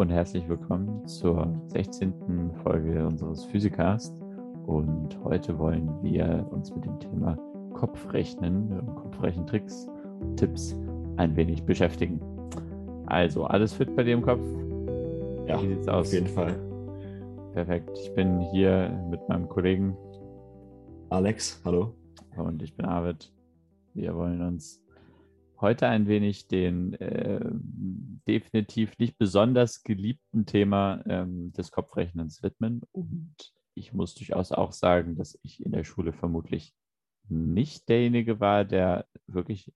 und herzlich willkommen zur 16. Folge unseres Physikast. Und heute wollen wir uns mit dem Thema Kopfrechnen, Kopfrechentricks, Tipps ein wenig beschäftigen. Also, alles fit bei dir im Kopf? Ja, Wie sieht's aus? auf jeden Fall. Perfekt. Ich bin hier mit meinem Kollegen Alex. Hallo. Und ich bin Arvid. Wir wollen uns heute ein wenig den äh, definitiv nicht besonders geliebten Thema ähm, des Kopfrechnens widmen. Und ich muss durchaus auch sagen, dass ich in der Schule vermutlich nicht derjenige war, der wirklich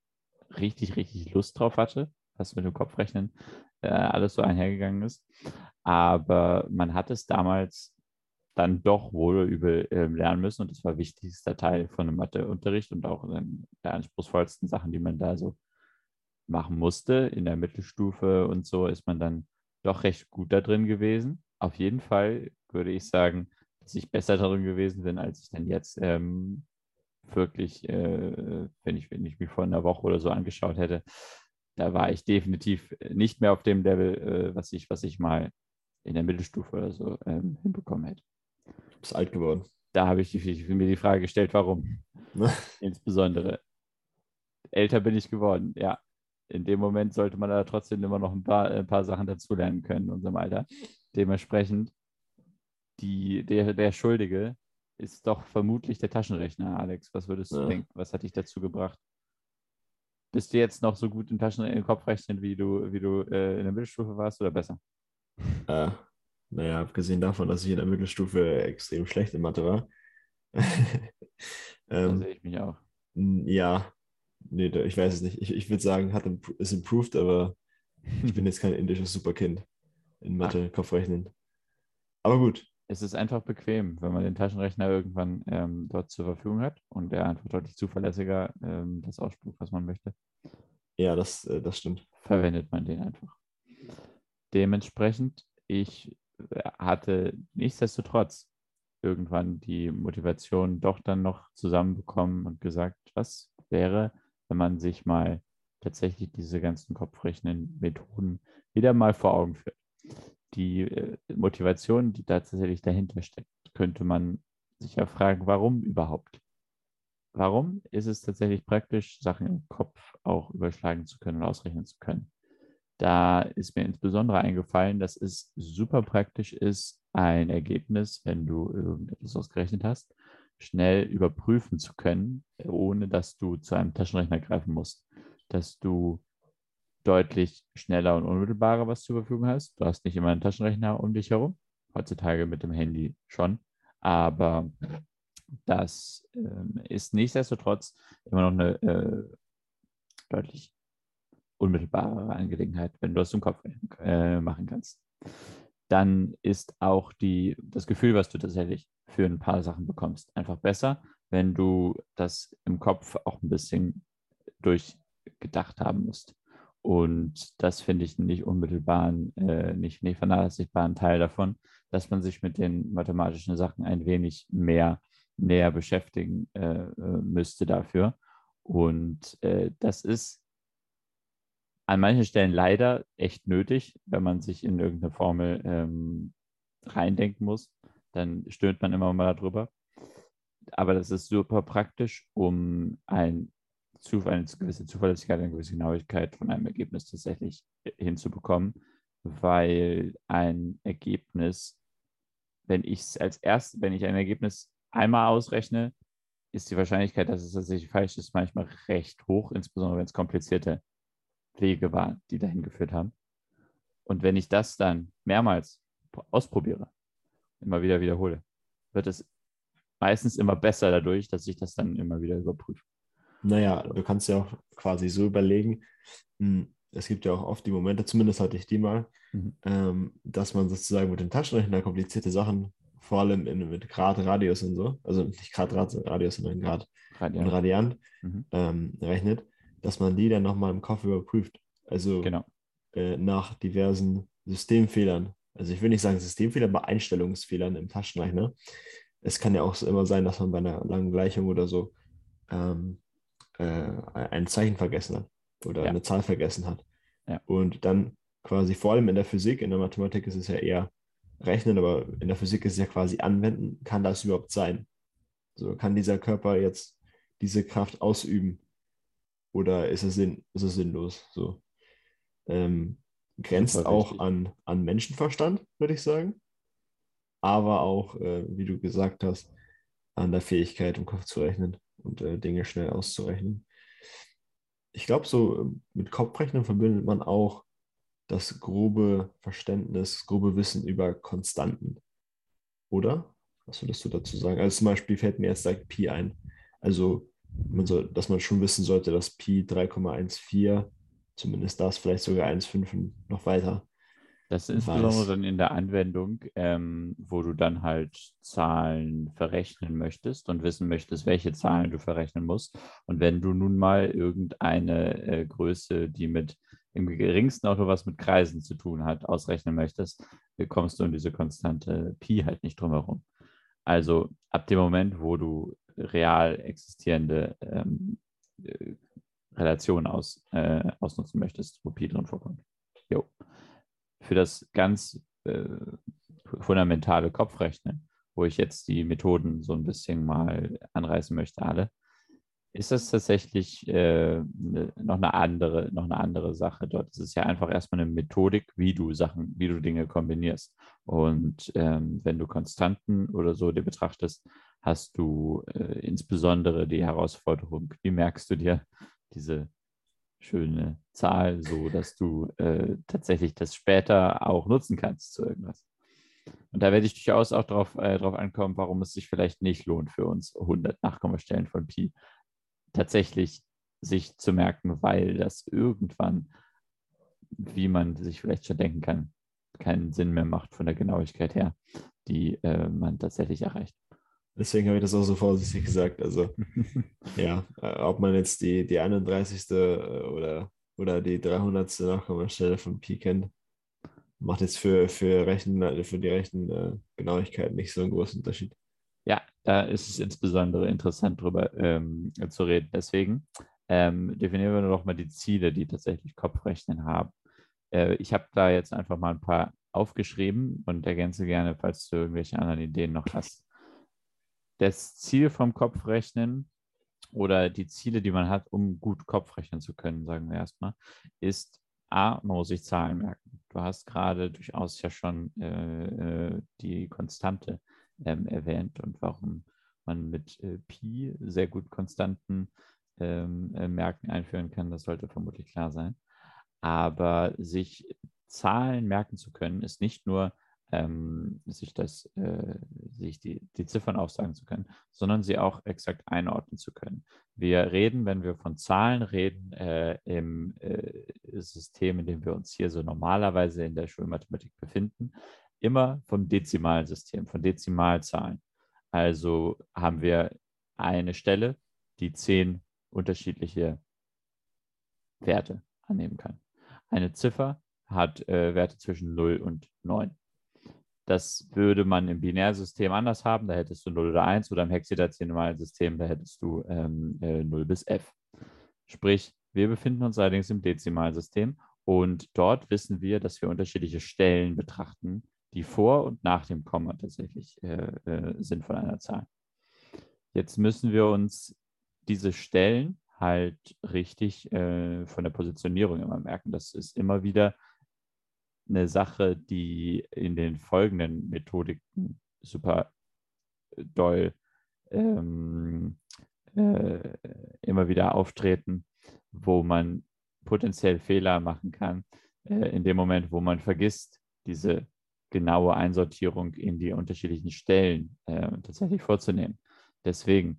richtig, richtig Lust drauf hatte, was mit dem Kopfrechnen äh, alles so einhergegangen ist. Aber man hat es damals dann doch wohl übel äh, lernen müssen und das war wichtigster Teil von dem Matheunterricht und auch der anspruchsvollsten Sachen, die man da so machen musste. In der Mittelstufe und so ist man dann doch recht gut da drin gewesen. Auf jeden Fall würde ich sagen, dass ich besser darin gewesen bin, als ich dann jetzt ähm, wirklich, äh, wenn, ich, wenn ich mich vor einer Woche oder so angeschaut hätte, da war ich definitiv nicht mehr auf dem Level, äh, was, ich, was ich mal in der Mittelstufe oder so ähm, hinbekommen hätte. Du bist alt geworden. Da habe ich, ich mir die Frage gestellt, warum. Insbesondere. Älter bin ich geworden, ja in dem Moment sollte man da trotzdem immer noch ein paar, ein paar Sachen dazulernen können in unserem Alter. Dementsprechend, die, der, der Schuldige ist doch vermutlich der Taschenrechner, Alex. Was würdest du ja. denken? Was hat dich dazu gebracht? Bist du jetzt noch so gut im Taschenrechnen, im Kopfrechnen, wie du, wie du äh, in der Mittelstufe warst oder besser? Äh, naja, abgesehen davon, dass ich in der Mittelstufe extrem schlecht in Mathe war. ähm, da sehe ich mich auch. Ja, Nee, ich weiß es nicht. Ich, ich würde sagen, hat ist improved, aber ich bin jetzt kein indisches Superkind in Mathe, Ach. Kopfrechnen. Aber gut. Es ist einfach bequem, wenn man den Taschenrechner irgendwann ähm, dort zur Verfügung hat und der einfach deutlich zuverlässiger ähm, das ausspuckt, was man möchte. Ja, das, äh, das stimmt. Verwendet man den einfach. Dementsprechend, ich äh, hatte nichtsdestotrotz irgendwann die Motivation doch dann noch zusammenbekommen und gesagt, was wäre, wenn man sich mal tatsächlich diese ganzen kopfrechnen Methoden wieder mal vor Augen führt. Die äh, Motivation, die da tatsächlich dahinter steckt, könnte man sich ja fragen, warum überhaupt? Warum ist es tatsächlich praktisch, Sachen im Kopf auch überschlagen zu können und ausrechnen zu können? Da ist mir insbesondere eingefallen, dass es super praktisch ist, ein Ergebnis, wenn du irgendetwas ausgerechnet hast, schnell überprüfen zu können, ohne dass du zu einem Taschenrechner greifen musst. Dass du deutlich schneller und unmittelbarer was zur Verfügung hast. Du hast nicht immer einen Taschenrechner um dich herum, heutzutage mit dem Handy schon, aber das äh, ist nichtsdestotrotz immer noch eine äh, deutlich unmittelbarere Angelegenheit, wenn du das im Kopf äh, machen kannst. Dann ist auch die, das Gefühl, was du tatsächlich für ein paar Sachen bekommst. Einfach besser, wenn du das im Kopf auch ein bisschen durchgedacht haben musst. Und das finde ich nicht unmittelbaren, äh, nicht, nicht vernachlässigbaren Teil davon, dass man sich mit den mathematischen Sachen ein wenig mehr näher beschäftigen äh, äh müsste dafür. Und äh, das ist an manchen Stellen leider echt nötig, wenn man sich in irgendeine Formel ähm, reindenken muss dann stöhnt man immer mal darüber. Aber das ist super praktisch, um ein, eine gewisse Zuverlässigkeit, eine gewisse Genauigkeit von einem Ergebnis tatsächlich hinzubekommen, weil ein Ergebnis, wenn ich es als erst, wenn ich ein Ergebnis einmal ausrechne, ist die Wahrscheinlichkeit, dass es tatsächlich falsch ist, manchmal recht hoch, insbesondere wenn es komplizierte Wege waren, die dahin geführt haben. Und wenn ich das dann mehrmals ausprobiere, immer wieder wiederhole, wird es meistens immer besser dadurch, dass ich das dann immer wieder überprüfe. Naja, du kannst ja auch quasi so überlegen, hm, es gibt ja auch oft die Momente, zumindest hatte ich die mal, mhm. ähm, dass man sozusagen mit dem Taschenrechner komplizierte Sachen, vor allem in, mit Grad, Radius und so, also nicht Grad, Radius, sondern Grad Radiant, und Radiant mhm. ähm, rechnet, dass man die dann nochmal im Kopf überprüft. Also genau. äh, nach diversen Systemfehlern, also ich will nicht sagen Systemfehler, aber Einstellungsfehlern im Taschenrechner. Es kann ja auch immer sein, dass man bei einer langen Gleichung oder so ähm, äh, ein Zeichen vergessen hat oder ja. eine Zahl vergessen hat. Ja. Und dann quasi vor allem in der Physik, in der Mathematik ist es ja eher rechnen, aber in der Physik ist es ja quasi anwenden, kann das überhaupt sein? So kann dieser Körper jetzt diese Kraft ausüben oder ist es, sinn, ist es sinnlos? So. Ähm, grenzt auch an, an Menschenverstand, würde ich sagen. Aber auch, äh, wie du gesagt hast, an der Fähigkeit, im Kopf zu rechnen und äh, Dinge schnell auszurechnen. Ich glaube, so ähm, mit Kopfrechnen verbindet man auch das grobe Verständnis, das grobe Wissen über Konstanten. Oder? Was würdest du dazu sagen? Also zum Beispiel fällt mir jetzt direkt Pi ein. Also, man soll, dass man schon wissen sollte, dass Pi 3,14, zumindest das, vielleicht sogar 1,5 und noch weiter. Das ist insbesondere dann in der Anwendung, ähm, wo du dann halt Zahlen verrechnen möchtest und wissen möchtest, welche Zahlen du verrechnen musst. Und wenn du nun mal irgendeine äh, Größe, die mit im geringsten auch nur was mit Kreisen zu tun hat, ausrechnen möchtest, kommst du um diese konstante Pi halt nicht drum herum. Also ab dem Moment, wo du real existierende ähm, Relationen aus, äh, ausnutzen möchtest, wo Pi drin vorkommt. Jo. Für das ganz äh, fundamentale Kopfrechnen, wo ich jetzt die Methoden so ein bisschen mal anreißen möchte, alle, ist das tatsächlich äh, ne, noch, eine andere, noch eine andere Sache dort. Es ist ja einfach erstmal eine Methodik, wie du Sachen, wie du Dinge kombinierst. Und ähm, wenn du Konstanten oder so dir betrachtest, hast du äh, insbesondere die Herausforderung, wie merkst du dir diese schöne Zahl, so dass du äh, tatsächlich das später auch nutzen kannst zu irgendwas. Und da werde ich durchaus auch darauf äh, drauf ankommen, warum es sich vielleicht nicht lohnt für uns 100 Nachkommastellen von Pi tatsächlich sich zu merken, weil das irgendwann, wie man sich vielleicht schon denken kann, keinen Sinn mehr macht von der Genauigkeit her, die äh, man tatsächlich erreicht. Deswegen habe ich das auch so vorsichtig gesagt. Also, ja, äh, ob man jetzt die, die 31. Äh, oder, oder die 300. Nachkommastelle von Pi kennt, macht jetzt für, für, Rechen, für die rechten Genauigkeit nicht so einen großen Unterschied. Ja, da ist es insbesondere interessant, darüber ähm, zu reden. Deswegen ähm, definieren wir noch mal die Ziele, die tatsächlich Kopfrechnen haben. Äh, ich habe da jetzt einfach mal ein paar aufgeschrieben und ergänze gerne, falls du irgendwelche anderen Ideen noch hast. Das Ziel vom Kopfrechnen oder die Ziele, die man hat, um gut Kopfrechnen zu können, sagen wir erstmal, ist A, man muss sich Zahlen merken. Du hast gerade durchaus ja schon äh, äh die Konstante ähm, erwähnt und warum man mit äh, Pi sehr gut konstanten ähm, äh, Merken einführen kann, das sollte vermutlich klar sein. Aber sich Zahlen merken zu können, ist nicht nur ähm, sich, das, äh, sich die, die Ziffern aufsagen zu können, sondern sie auch exakt einordnen zu können. Wir reden, wenn wir von Zahlen reden, äh, im äh, System, in dem wir uns hier so normalerweise in der Schulmathematik befinden, immer vom Dezimalsystem, von Dezimalzahlen. Also haben wir eine Stelle, die zehn unterschiedliche Werte annehmen kann. Eine Ziffer hat äh, Werte zwischen 0 und 9. Das würde man im Binärsystem anders haben. Da hättest du 0 oder 1 oder im Hexadezimalsystem, da hättest du ähm, äh, 0 bis f. Sprich, wir befinden uns allerdings im Dezimalsystem und dort wissen wir, dass wir unterschiedliche Stellen betrachten, die vor und nach dem Komma tatsächlich äh, äh, sind von einer Zahl. Jetzt müssen wir uns diese Stellen halt richtig äh, von der Positionierung immer merken. Das ist immer wieder eine Sache, die in den folgenden Methodiken super doll ähm, äh, immer wieder auftreten, wo man potenziell Fehler machen kann, äh, in dem Moment, wo man vergisst, diese genaue Einsortierung in die unterschiedlichen Stellen äh, tatsächlich vorzunehmen. Deswegen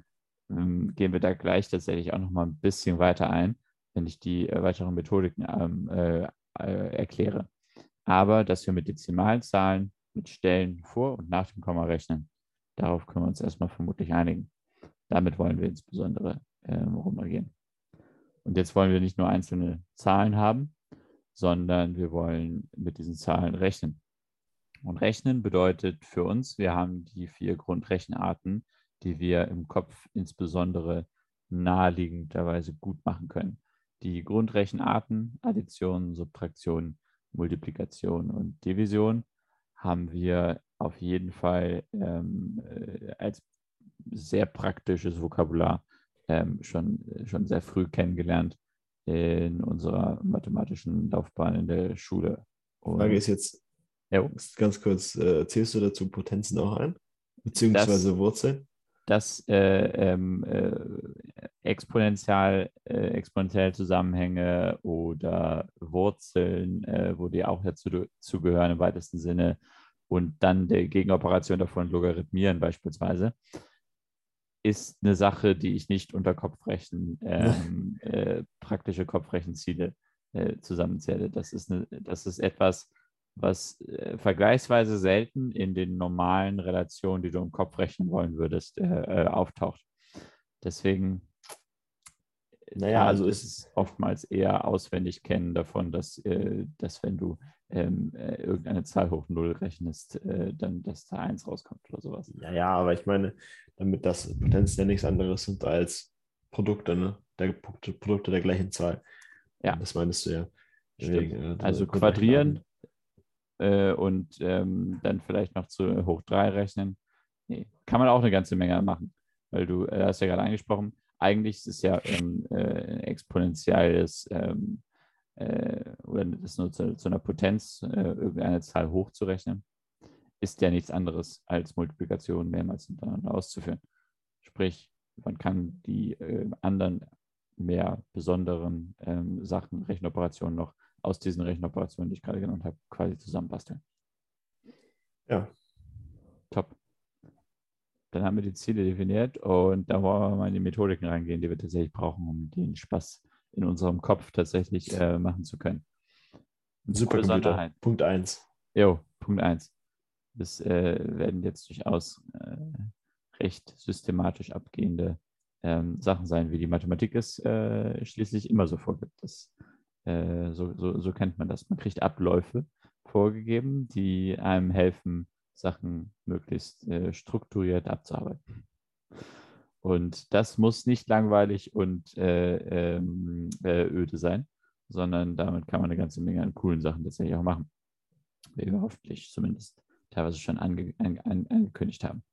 ähm, gehen wir da gleich tatsächlich auch noch mal ein bisschen weiter ein, wenn ich die äh, weiteren Methodiken ähm, äh, äh, erkläre. Aber dass wir mit Dezimalzahlen, mit Stellen vor und nach dem Komma rechnen, darauf können wir uns erstmal vermutlich einigen. Damit wollen wir insbesondere ähm, rumgehen. Und jetzt wollen wir nicht nur einzelne Zahlen haben, sondern wir wollen mit diesen Zahlen rechnen. Und rechnen bedeutet für uns, wir haben die vier Grundrechenarten, die wir im Kopf insbesondere naheliegenderweise gut machen können. Die Grundrechenarten, Addition, Subtraktion, Multiplikation und Division haben wir auf jeden Fall ähm, äh, als sehr praktisches Vokabular ähm, schon, schon sehr früh kennengelernt in unserer mathematischen Laufbahn in der Schule. Die Frage ist jetzt, ja. ganz kurz, äh, zählst du dazu Potenzen auch ein? Beziehungsweise das, Wurzeln? Das äh, ähm, äh, exponentiell, äh, exponentielle Zusammenhänge oder Wurzeln, äh, wo die auch dazu zugehören im weitesten Sinne, und dann der Gegenoperation davon logarithmieren beispielsweise, ist eine Sache, die ich nicht unter Kopfrechen, ähm, äh, praktische Kopfrechenziele äh, zusammenzähle. Das ist, eine, das ist etwas, was äh, vergleichsweise selten in den normalen Relationen, die du im Kopf rechnen wollen würdest, äh, äh, auftaucht. Deswegen naja, also ist es oftmals eher auswendig kennen davon, dass, äh, dass wenn du ähm, äh, irgendeine Zahl hoch Null rechnest, äh, dann dass da eins rauskommt oder sowas. Ja, ja, aber ich meine, damit das Potenzen ja nichts anderes sind als Produkte, ne? Der, Produkte der gleichen Zahl. Ja. Das meinst du ja. Deswegen, äh, also quadrieren äh, und ähm, dann vielleicht noch zu hoch 3 rechnen. Nee, kann man auch eine ganze Menge machen, weil du äh, hast ja gerade angesprochen, eigentlich ist es ja ähm, äh, exponentielles ähm, äh, oder das nur zu, zu einer Potenz, äh, irgendeine Zahl hochzurechnen, ist ja nichts anderes als Multiplikation mehrmals hintereinander auszuführen. Sprich, man kann die äh, anderen mehr besonderen ähm, Sachen, Rechenoperationen noch aus diesen Rechenoperationen, die ich gerade genannt habe, quasi zusammenbasteln. Ja. Top. Dann haben wir die Ziele definiert und da wollen wir mal in die Methodiken reingehen, die wir tatsächlich brauchen, um den Spaß in unserem Kopf tatsächlich äh, machen zu können. Supercomputer. Punkt 1. Jo, Punkt 1. Das äh, werden jetzt durchaus äh, recht systematisch abgehende ähm, Sachen sein, wie die Mathematik es äh, schließlich immer so vorgibt. Das, äh, so, so, so kennt man das. Man kriegt Abläufe vorgegeben, die einem helfen, Sachen möglichst äh, strukturiert abzuarbeiten. Und das muss nicht langweilig und äh, ähm, äh, öde sein, sondern damit kann man eine ganze Menge an coolen Sachen tatsächlich auch machen. Wie wir hoffentlich zumindest teilweise schon ange an, an, angekündigt haben.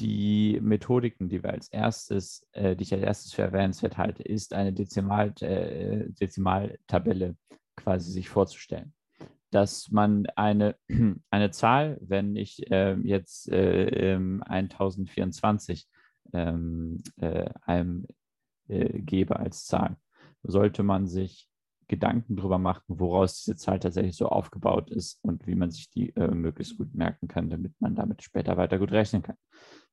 Die Methodiken, die wir als erstes, äh, die ich als erstes für erwähnenswert halte, ist eine Dezimal, äh, Dezimaltabelle quasi sich vorzustellen. Dass man eine, eine Zahl, wenn ich äh, jetzt äh, 1024 ähm, äh, einem äh, gebe als Zahl, sollte man sich Gedanken darüber machen, woraus diese Zahl tatsächlich so aufgebaut ist und wie man sich die äh, möglichst gut merken kann, damit man damit später weiter gut rechnen kann.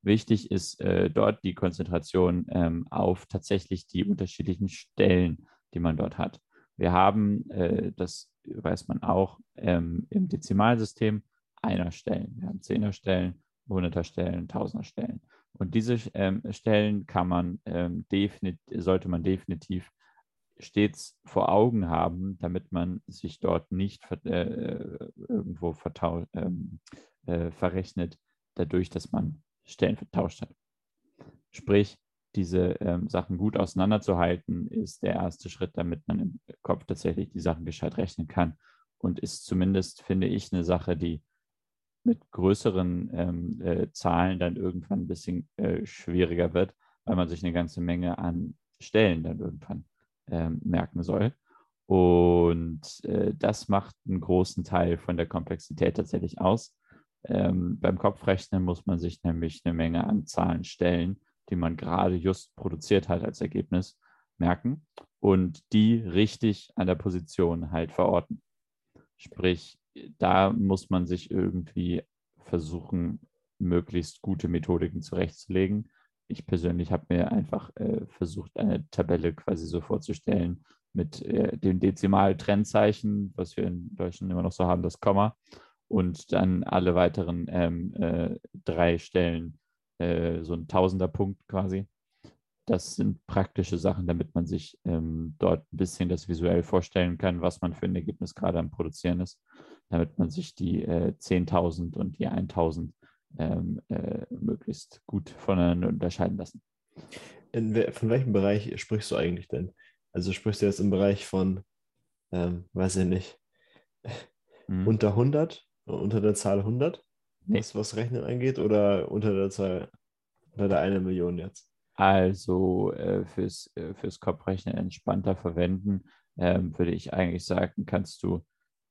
Wichtig ist äh, dort die Konzentration ähm, auf tatsächlich die unterschiedlichen Stellen, die man dort hat. Wir haben, äh, das weiß man auch, ähm, im Dezimalsystem einer Stellen. Wir haben Zehner Stellen, Hunderter Stellen, Tausender Stellen. Und diese ähm, Stellen kann man ähm, sollte man definitiv stets vor Augen haben, damit man sich dort nicht äh, irgendwo ähm, äh, verrechnet, dadurch, dass man Stellen vertauscht hat. Sprich, diese ähm, Sachen gut auseinanderzuhalten, ist der erste Schritt, damit man im Kopf tatsächlich die Sachen gescheit rechnen kann und ist zumindest, finde ich, eine Sache, die mit größeren ähm, äh, Zahlen dann irgendwann ein bisschen äh, schwieriger wird, weil man sich eine ganze Menge an Stellen dann irgendwann ähm, merken soll. Und äh, das macht einen großen Teil von der Komplexität tatsächlich aus. Ähm, beim Kopfrechnen muss man sich nämlich eine Menge an Zahlen stellen die man gerade just produziert hat als Ergebnis, merken und die richtig an der Position halt verorten. Sprich, da muss man sich irgendwie versuchen, möglichst gute Methodiken zurechtzulegen. Ich persönlich habe mir einfach äh, versucht, eine Tabelle quasi so vorzustellen mit äh, dem Dezimal-Trennzeichen, was wir in Deutschland immer noch so haben, das Komma, und dann alle weiteren ähm, äh, drei Stellen äh, so ein Tausender-Punkt quasi. Das sind praktische Sachen, damit man sich ähm, dort ein bisschen das visuell vorstellen kann, was man für ein Ergebnis gerade am Produzieren ist, damit man sich die äh, 10.000 und die 1.000 ähm, äh, möglichst gut voneinander unterscheiden lassen. In, von welchem Bereich sprichst du eigentlich denn? Also sprichst du jetzt im Bereich von, ähm, weiß ich nicht, mhm. unter 100, unter der Zahl 100, nee. was, was Rechnen angeht, oder unter der Zahl, unter der eine Million jetzt? Also äh, fürs, äh, fürs Kopfrechnen entspannter verwenden, ähm, würde ich eigentlich sagen, kannst du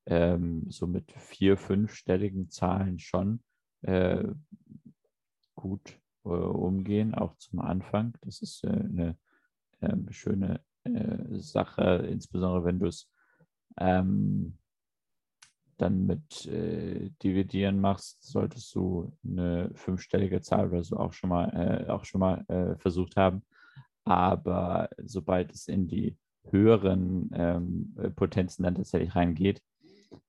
ähm, so mit vier, fünfstelligen Zahlen schon äh, gut äh, umgehen, auch zum Anfang. Das ist äh, eine ähm, schöne äh, Sache, insbesondere wenn du es ähm, dann mit äh, Dividieren machst, solltest du eine fünfstellige Zahl oder so auch schon mal, äh, auch schon mal versucht haben. Aber sobald es in die höheren ähm, Potenzen dann tatsächlich reingeht,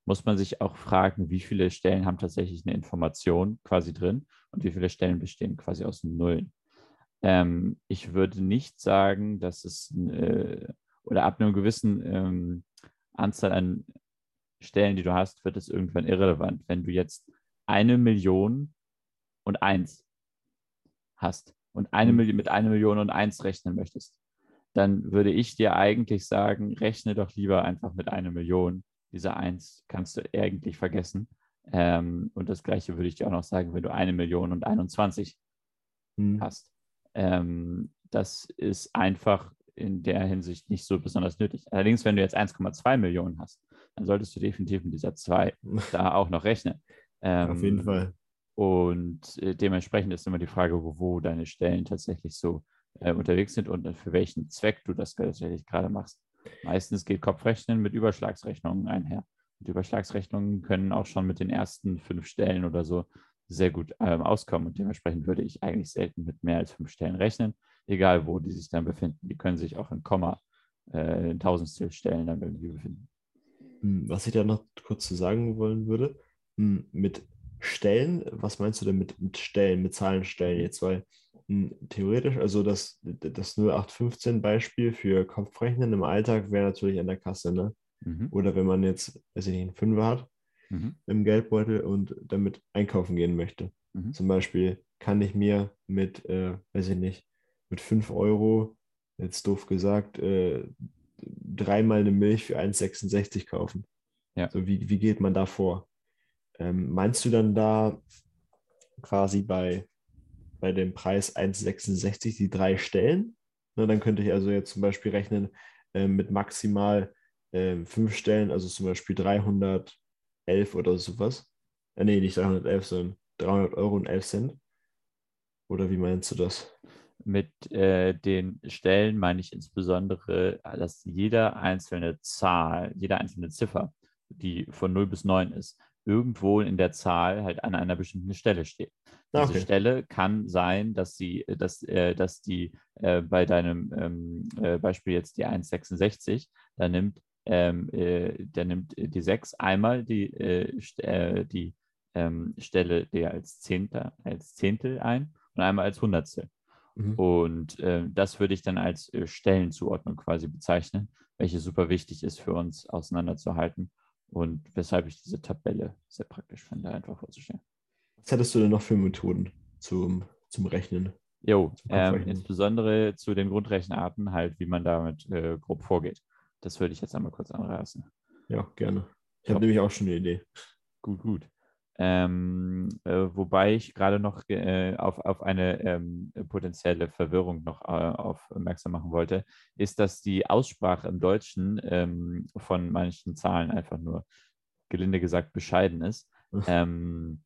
muss man sich auch fragen, wie viele Stellen haben tatsächlich eine Information quasi drin und wie viele Stellen bestehen quasi aus Nullen. Ähm, ich würde nicht sagen, dass es äh, oder ab einer gewissen ähm, Anzahl an Stellen, die du hast, wird es irgendwann irrelevant. Wenn du jetzt eine Million und eins hast und eine mhm. Million, mit einer Million und eins rechnen möchtest, dann würde ich dir eigentlich sagen, rechne doch lieber einfach mit einer Million. Diese eins kannst du eigentlich vergessen. Ähm, und das gleiche würde ich dir auch noch sagen, wenn du eine Million und 21 mhm. hast. Ähm, das ist einfach in der Hinsicht nicht so besonders nötig. Allerdings, wenn du jetzt 1,2 Millionen hast, dann solltest du definitiv mit dieser 2 da auch noch rechnen. Ähm, Auf jeden Fall. Und äh, dementsprechend ist immer die Frage, wo, wo deine Stellen tatsächlich so äh, unterwegs sind und für welchen Zweck du das tatsächlich gerade machst. Meistens geht Kopfrechnen mit Überschlagsrechnungen einher. Und Überschlagsrechnungen können auch schon mit den ersten fünf Stellen oder so sehr gut ähm, auskommen. Und dementsprechend würde ich eigentlich selten mit mehr als fünf Stellen rechnen, egal wo die sich dann befinden. Die können sich auch in Komma, äh, in Tausendstel Stellen dann irgendwie befinden. Hm, was ich da noch kurz zu sagen wollen würde, hm, mit Stellen, was meinst du denn mit, mit Stellen, mit Zahlenstellen jetzt? Weil hm, theoretisch, also das, das 0815-Beispiel für Kopfrechnen im Alltag wäre natürlich an der Kasse, ne? Mhm. Oder wenn man jetzt, weiß ich nicht, einen Fünfer hat, mhm. im Geldbeutel und damit einkaufen gehen möchte. Mhm. Zum Beispiel kann ich mir mit, äh, weiß ich nicht, mit 5 Euro, jetzt doof gesagt, äh, dreimal eine Milch für 1,66 kaufen. Ja. So, wie, wie geht man da vor? Ähm, meinst du dann da quasi bei, bei dem Preis 1,66 die drei Stellen? Na, dann könnte ich also jetzt zum Beispiel rechnen äh, mit maximal äh, fünf Stellen, also zum Beispiel 300 11 oder sowas. Äh, nee, nicht 311, sondern 300 Euro und 11 Cent. Oder wie meinst du das? Mit äh, den Stellen meine ich insbesondere, dass jede einzelne Zahl, jede einzelne Ziffer, die von 0 bis 9 ist, irgendwo in der Zahl halt an einer bestimmten Stelle steht. Diese okay. Stelle kann sein, dass sie, dass, äh, dass die äh, bei deinem ähm, äh, Beispiel jetzt die 1,66, da nimmt ähm, äh, der nimmt die 6 einmal die, äh, äh, die ähm, Stelle der als Zehntel, als Zehntel ein und einmal als Hundertstel. Mhm. Und äh, das würde ich dann als äh, Stellenzuordnung quasi bezeichnen, welche super wichtig ist für uns auseinanderzuhalten und weshalb ich diese Tabelle sehr praktisch finde, einfach vorzustellen. Was hättest du denn noch für Methoden zum, zum Rechnen? Jo, ähm, insbesondere zu den Grundrechenarten, halt, wie man damit äh, grob vorgeht. Das würde ich jetzt einmal kurz anreißen. Ja, gerne. Ich habe nämlich auch schon eine Idee. Gut, gut. Ähm, äh, wobei ich gerade noch äh, auf, auf eine ähm, potenzielle Verwirrung noch äh, aufmerksam machen wollte, ist, dass die Aussprache im Deutschen ähm, von manchen Zahlen einfach nur, gelinde gesagt, bescheiden ist. Ähm,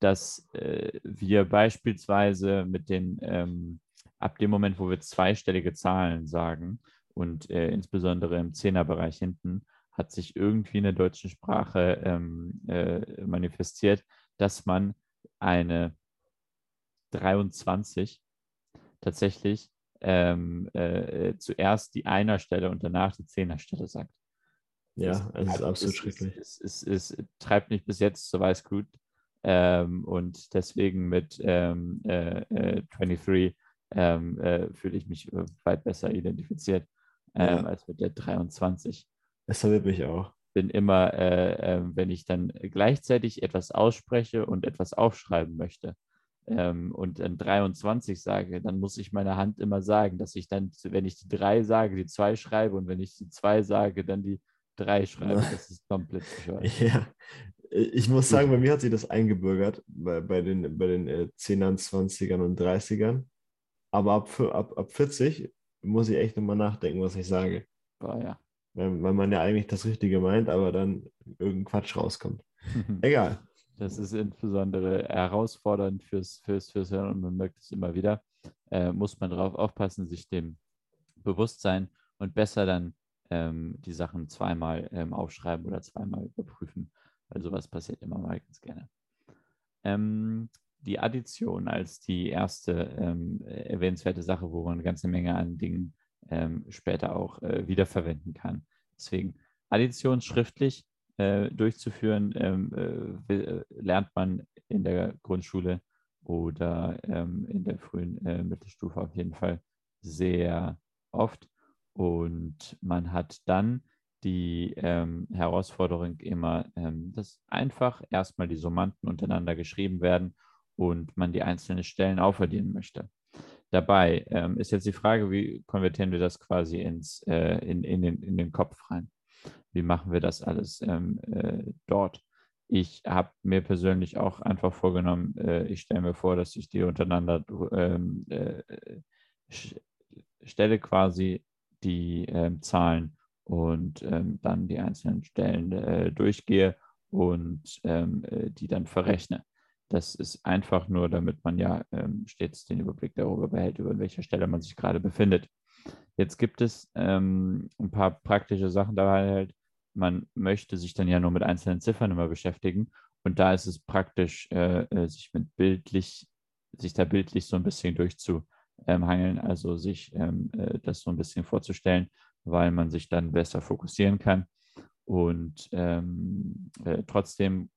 dass äh, wir beispielsweise mit den, ähm, ab dem Moment, wo wir zweistellige Zahlen sagen, und äh, insbesondere im Zehnerbereich hinten hat sich irgendwie in der deutschen Sprache ähm, äh, manifestiert, dass man eine 23 tatsächlich ähm, äh, zuerst die Einerstelle und danach die Zehnerstelle sagt. Ja, es ist absolut schrecklich. Es, es, es, treibt mich bis jetzt so weiß gut. Ähm, und deswegen mit ähm, äh, 23 äh, ähm, äh, fühle ich mich weit besser identifiziert ja. ähm, als mit der 23. Das verwirrt mich auch. Bin immer, äh, äh, wenn ich dann gleichzeitig etwas ausspreche und etwas aufschreiben möchte ähm, und dann 23 sage, dann muss ich meiner Hand immer sagen, dass ich dann, wenn ich die 3 sage, die 2 schreibe und wenn ich die 2 sage, dann die 3 schreibe. Das ist komplett bescheuert. Ja, ich muss sagen, bei mir hat sich das eingebürgert, bei, bei den, bei den äh, 10ern, 20ern und 30ern. Aber ab, ab, ab 40 muss ich echt nochmal nachdenken, was ich sage. Boah, ja. Weil, weil man ja eigentlich das Richtige meint, aber dann irgendein Quatsch rauskommt. Egal. Das ist insbesondere herausfordernd fürs, fürs, fürs Hören und man merkt es immer wieder. Äh, muss man darauf aufpassen, sich dem bewusst sein und besser dann ähm, die Sachen zweimal ähm, aufschreiben oder zweimal überprüfen. Weil sowas passiert immer mal ganz gerne. Ähm, die Addition als die erste ähm, erwähnenswerte Sache, wo man eine ganze Menge an Dingen ähm, später auch äh, wiederverwenden kann. Deswegen Addition schriftlich äh, durchzuführen, ähm, äh, äh, lernt man in der Grundschule oder ähm, in der frühen äh, Mittelstufe auf jeden Fall sehr oft. Und man hat dann die ähm, Herausforderung immer, ähm, dass einfach erstmal die Summanden untereinander geschrieben werden und man die einzelnen Stellen aufaddieren möchte. Dabei ähm, ist jetzt die Frage, wie konvertieren wir das quasi ins, äh, in, in, den, in den Kopf rein? Wie machen wir das alles ähm, äh, dort? Ich habe mir persönlich auch einfach vorgenommen, äh, ich stelle mir vor, dass ich die untereinander ähm, äh, stelle quasi die ähm, Zahlen und ähm, dann die einzelnen Stellen äh, durchgehe und ähm, äh, die dann verrechne. Das ist einfach nur, damit man ja ähm, stets den Überblick darüber behält, über welcher Stelle man sich gerade befindet. Jetzt gibt es ähm, ein paar praktische Sachen dabei halt. Man möchte sich dann ja nur mit einzelnen Ziffern immer beschäftigen. Und da ist es praktisch, äh, äh sich mit bildlich, sich da bildlich so ein bisschen durchzuhangeln, also sich ähm, äh, das so ein bisschen vorzustellen, weil man sich dann besser fokussieren kann. Und ähm, äh, trotzdem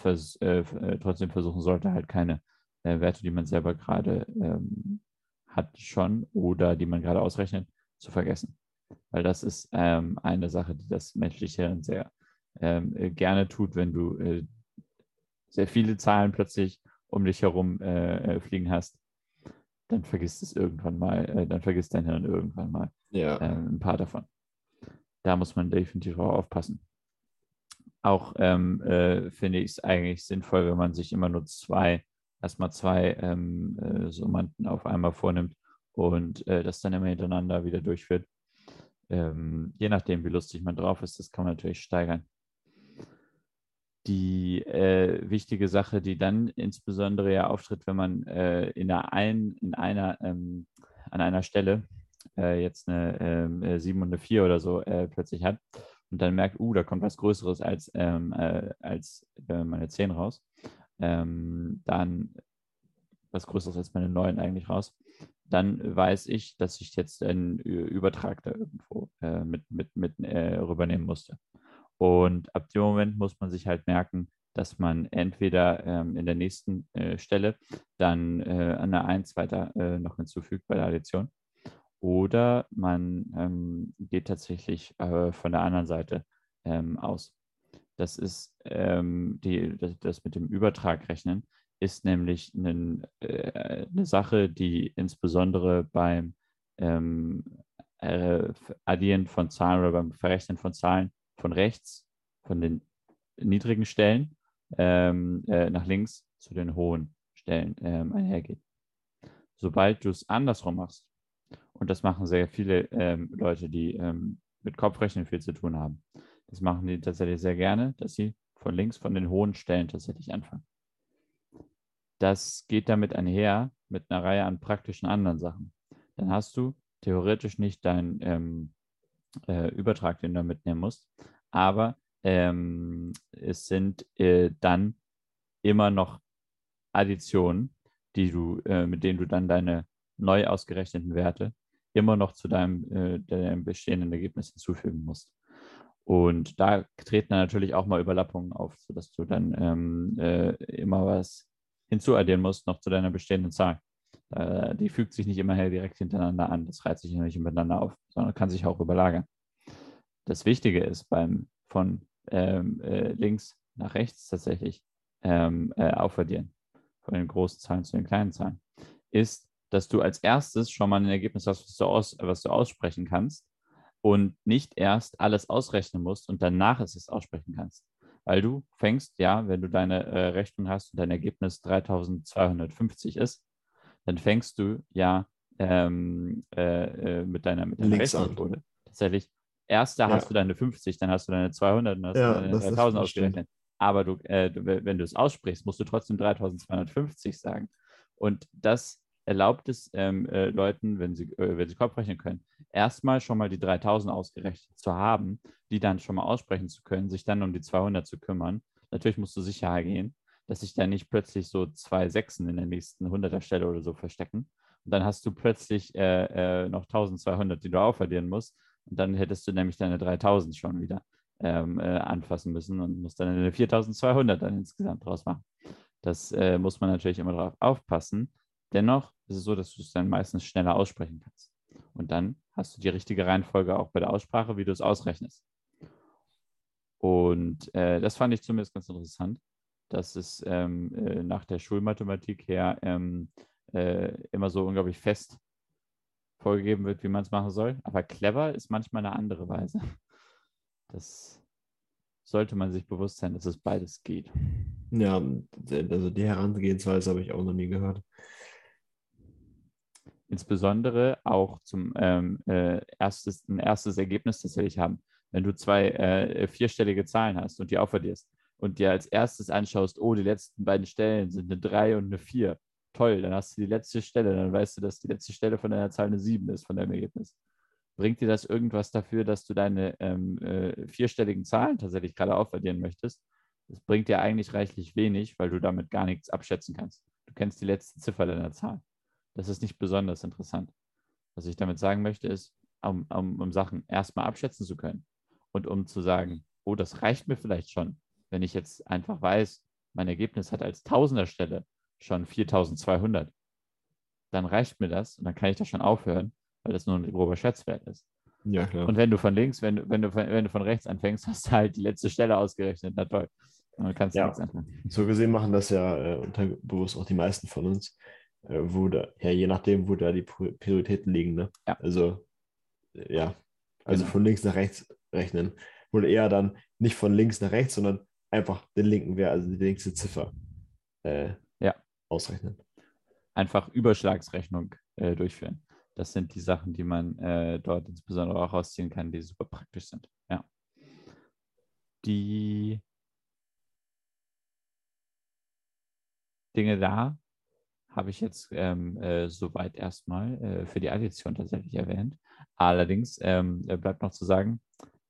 vers äh, äh, trotzdem versuchen sollte, halt keine äh, Werte, die man selber gerade ähm, hat, schon oder die man gerade ausrechnet, zu vergessen. Weil das ist ähm, eine Sache, die das menschliche Hirn sehr ähm, äh, gerne tut, wenn du äh, sehr viele Zahlen plötzlich um dich herum äh, fliegen hast, dann vergisst es irgendwann mal, dann vergisst dein Hirn irgendwann mal ja. Ähm, ein paar davon. Da muss man definitiv auch aufpassen auch ähm, äh, finde ich es eigentlich sinnvoll, wenn man sich immer nur zwei, erstmal zwei ähm, äh, Summanden auf einmal vornimmt und äh, das dann immer hintereinander wieder durchführt. Ähm, je nachdem, wie lustig man drauf ist, das kann man natürlich steigern. Die äh, wichtige Sache, die dann insbesondere ja auftritt, wenn man äh, in, ein, in einer, ähm, an einer Stelle äh, jetzt eine 7 und eine 4 oder so plötzlich hat, und dann merkt, uh, da kommt was Größeres als, ähm, äh, als äh, meine 10 raus, ähm, dann was Größeres als meine 9 eigentlich raus, dann weiß ich, dass ich jetzt einen Übertrag da irgendwo äh, mit, mit, mit äh, rübernehmen musste. Und ab dem Moment muss man sich halt merken, dass man entweder ähm, in der nächsten äh, Stelle dann eine 1 weiter noch hinzufügt bei der Addition oder man ähm, geht tatsächlich äh, von der anderen Seite ähm, aus. Das ist ähm, die, das, das, mit dem Übertrag rechnen, ist nämlich einen, äh, eine Sache, die insbesondere beim ähm, äh, Addieren von Zahlen oder beim Verrechnen von Zahlen von rechts, von den niedrigen Stellen ähm, äh, nach links zu den hohen Stellen ähm, einhergeht. Sobald du es andersrum machst, und das machen sehr viele ähm, Leute, die ähm, mit Kopfrechnen viel zu tun haben. Das machen die tatsächlich sehr gerne, dass sie von links von den hohen Stellen tatsächlich anfangen. Das geht damit einher mit einer Reihe an praktischen anderen Sachen. Dann hast du theoretisch nicht deinen ähm, äh, Übertrag, den du mitnehmen musst, aber ähm, es sind äh, dann immer noch Additionen, die du, äh, mit denen du dann deine neu ausgerechneten Werte immer noch zu deinem, äh, deinem bestehenden Ergebnis hinzufügen musst. Und da treten natürlich auch mal Überlappungen auf, sodass du dann ähm, äh, immer was hinzuaddieren musst, noch zu deiner bestehenden Zahl. Äh, die fügt sich nicht immer direkt hintereinander an. Das reizt sich nicht miteinander auf, sondern kann sich auch überlagern. Das Wichtige ist beim von ähm, äh, links nach rechts tatsächlich ähm, äh, aufaddieren, von den großen Zahlen zu den kleinen Zahlen, ist, dass du als erstes schon mal ein Ergebnis hast, was du, aus, was du aussprechen kannst, und nicht erst alles ausrechnen musst und danach es aussprechen kannst. Weil du fängst, ja, wenn du deine äh, Rechnung hast und dein Ergebnis 3250 ist, dann fängst du ja ähm, äh, äh mit deiner, mit deiner Rechnungsmethode tatsächlich. Erst da ja. hast du deine 50, dann hast du deine 200 und dann hast ja, du deine 3000 ausgerechnet. Aber du, äh, wenn du es aussprichst, musst du trotzdem 3250 sagen. Und das erlaubt es ähm, äh, Leuten, wenn sie, äh, wenn sie Kopf rechnen können, erstmal schon mal die 3000 ausgerechnet zu haben, die dann schon mal aussprechen zu können, sich dann um die 200 zu kümmern. Natürlich musst du sicher gehen, dass sich da nicht plötzlich so zwei Sechsen in der nächsten 100er Stelle oder so verstecken. Und dann hast du plötzlich äh, äh noch 1200, die du aufaddieren musst. Und dann hättest du nämlich deine 3000 schon wieder ähm, äh, anfassen müssen und musst dann eine 4200 dann insgesamt draus machen. Das äh, muss man natürlich immer darauf aufpassen. Dennoch ist es so, dass du es dann meistens schneller aussprechen kannst. Und dann hast du die richtige Reihenfolge auch bei der Aussprache, wie du es ausrechnest. Und äh, das fand ich zumindest ganz interessant, dass es ähm, äh, nach der Schulmathematik her ähm, äh, immer so unglaublich fest vorgegeben wird, wie man es machen soll. Aber clever ist manchmal eine andere Weise. Das sollte man sich bewusst sein, dass es beides geht. Ja, also die Herangehensweise habe ich auch noch nie gehört. Insbesondere auch zum ähm, äh, erstes, ein erstes Ergebnis tatsächlich haben. Wenn du zwei äh, vierstellige Zahlen hast und die aufaddierst und dir als erstes anschaust, oh, die letzten beiden Stellen sind eine 3 und eine 4. Toll, dann hast du die letzte Stelle, dann weißt du, dass die letzte Stelle von deiner Zahl eine 7 ist von deinem Ergebnis. Bringt dir das irgendwas dafür, dass du deine ähm, äh, vierstelligen Zahlen tatsächlich gerade aufaddieren möchtest? Das bringt dir eigentlich reichlich wenig, weil du damit gar nichts abschätzen kannst. Du kennst die letzte Ziffer deiner Zahl. Das ist nicht besonders interessant. Was ich damit sagen möchte, ist, um, um, um Sachen erstmal abschätzen zu können und um zu sagen, oh, das reicht mir vielleicht schon, wenn ich jetzt einfach weiß, mein Ergebnis hat als Tausenderstelle schon 4200, dann reicht mir das und dann kann ich das schon aufhören weil das nur ein grober Schätzwert ist. Ja, klar. Und wenn du von links, wenn, wenn, du, wenn du von rechts anfängst, hast du halt die letzte Stelle ausgerechnet. Na toll. Und dann kannst du ja. nichts anfangen. So gesehen machen das ja äh, unterbewusst auch die meisten von uns, wo da, ja, je nachdem, wo da die Prioritäten liegen. Ne? Ja. Also, äh, ja, also genau. von links nach rechts rechnen. Oder eher dann nicht von links nach rechts, sondern einfach den linken Wert, also die linkste Ziffer äh, ja. ausrechnen. Einfach Überschlagsrechnung äh, durchführen. Das sind die Sachen, die man äh, dort insbesondere auch rausziehen kann, die super praktisch sind. Ja. Die Dinge da habe ich jetzt ähm, äh, soweit erstmal äh, für die Addition tatsächlich erwähnt. Allerdings ähm, bleibt noch zu sagen,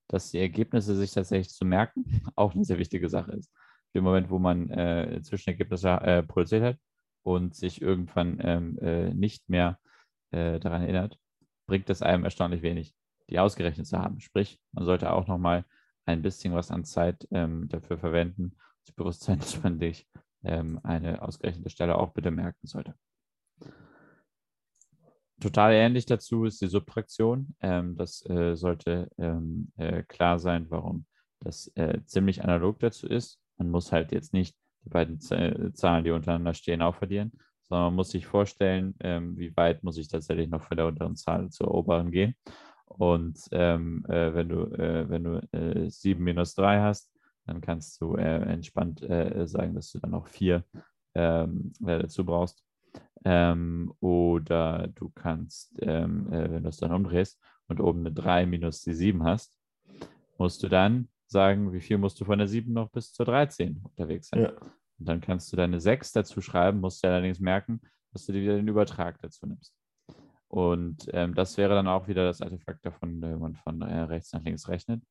dass die Ergebnisse sich tatsächlich zu merken auch eine sehr wichtige Sache ist. Im Moment, wo man äh, Zwischenergebnisse äh, produziert hat und sich irgendwann ähm, äh, nicht mehr äh, daran erinnert, bringt es einem erstaunlich wenig, die ausgerechnet zu haben. Sprich, man sollte auch nochmal ein bisschen was an Zeit ähm, dafür verwenden, sich bewusst sein, dass man sich ähm, eine ausgerechnete Stelle auch bitte merken sollte. Total ähnlich dazu ist die Subtraktion. Ähm, das äh, sollte ähm, äh, klar sein, warum das äh, ziemlich analog dazu ist. Man muss halt jetzt nicht die beiden Z Zahlen, die untereinander stehen, aufaddieren, sondern man muss sich vorstellen, ähm, wie weit muss ich tatsächlich noch von der unteren Zahl zur oberen gehen. Und ähm, äh, wenn du, äh, wenn du äh, 7 minus 3 hast, dann kannst du äh, entspannt äh, sagen, dass du dann noch 4 ähm, äh, dazu brauchst. Ähm, oder du kannst, ähm, wenn du es dann umdrehst und oben eine 3 minus die 7 hast, musst du dann sagen, wie viel musst du von der 7 noch bis zur 13 unterwegs sein. Ja. Und dann kannst du deine 6 dazu schreiben, musst du allerdings merken, dass du dir wieder den Übertrag dazu nimmst. Und ähm, das wäre dann auch wieder das Artefakt davon, wenn man von äh, rechts nach links rechnet.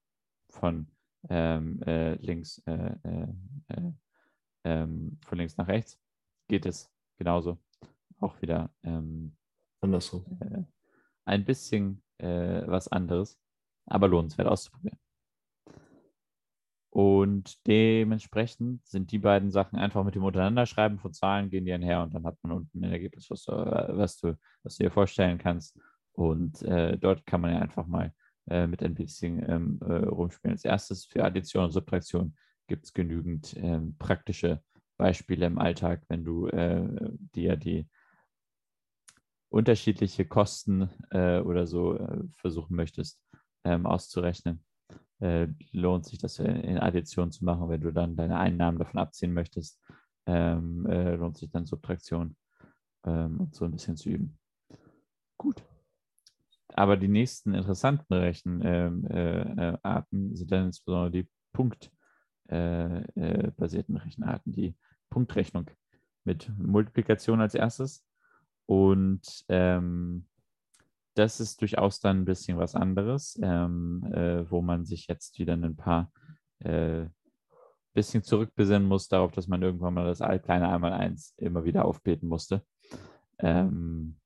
Von ähm, äh, links, äh, äh, äh ähm, von links nach rechts geht es genauso. Auch wieder ähm, andersrum. Äh, ein bisschen was anderes, aber lohnenswert auszuprobieren. Und dementsprechend sind die beiden Sachen einfach mit dem Untereinanderschreiben von Zahlen gehen die einher und dann hat man unten ein Ergebnis, was, was, du, was du dir vorstellen kannst. Und äh, dort kann man ja einfach mal äh, mit ein bisschen ähm, äh, rumspielen. Als erstes für Addition und Subtraktion gibt es genügend ähm, praktische Beispiele im Alltag, wenn du äh, dir die unterschiedliche Kosten äh, oder so äh, versuchen möchtest ähm, auszurechnen, lohnt sich das in Addition zu machen. Wenn du dann deine Einnahmen davon abziehen möchtest, ähm, äh, lohnt sich dann Subtraktion ähm, und so ein bisschen zu üben. Gut. Aber die nächsten interessanten Rechenarten ähm, äh, sind dann insbesondere die punktbasierten äh, äh, Rechenarten, die Punktrechnung mit Multiplikation als erstes. Und ähm, das ist durchaus dann ein bisschen was anderes, ähm, äh, wo man sich jetzt wieder ein paar äh, bisschen zurückbesinnen muss darauf, dass man irgendwann mal das kleine Einmaleins immer wieder aufbeten musste. Ähm,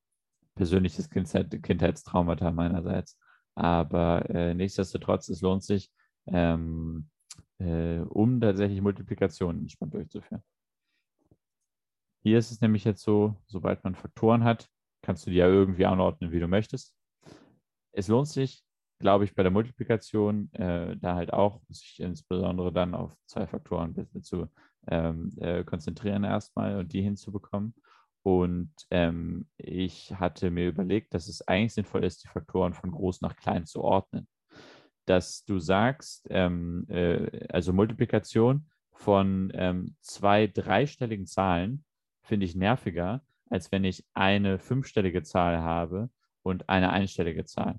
persönliches Kindheit, Kindheitstraumata meinerseits. Aber äh, nichtsdestotrotz, es lohnt sich, ähm, äh, um tatsächlich Multiplikationen entspannt durchzuführen. Hier ist es nämlich jetzt so, sobald man Faktoren hat, kannst du die ja irgendwie anordnen, wie du möchtest. Es lohnt sich, glaube ich, bei der Multiplikation äh, da halt auch, sich insbesondere dann auf zwei Faktoren zu ähm, äh, konzentrieren erstmal und die hinzubekommen. Und ähm, ich hatte mir überlegt, dass es eigentlich sinnvoll ist, die Faktoren von groß nach klein zu ordnen. Dass du sagst, ähm, äh, also Multiplikation von ähm, zwei dreistelligen Zahlen finde ich nerviger, als wenn ich eine fünfstellige Zahl habe und eine einstellige Zahl.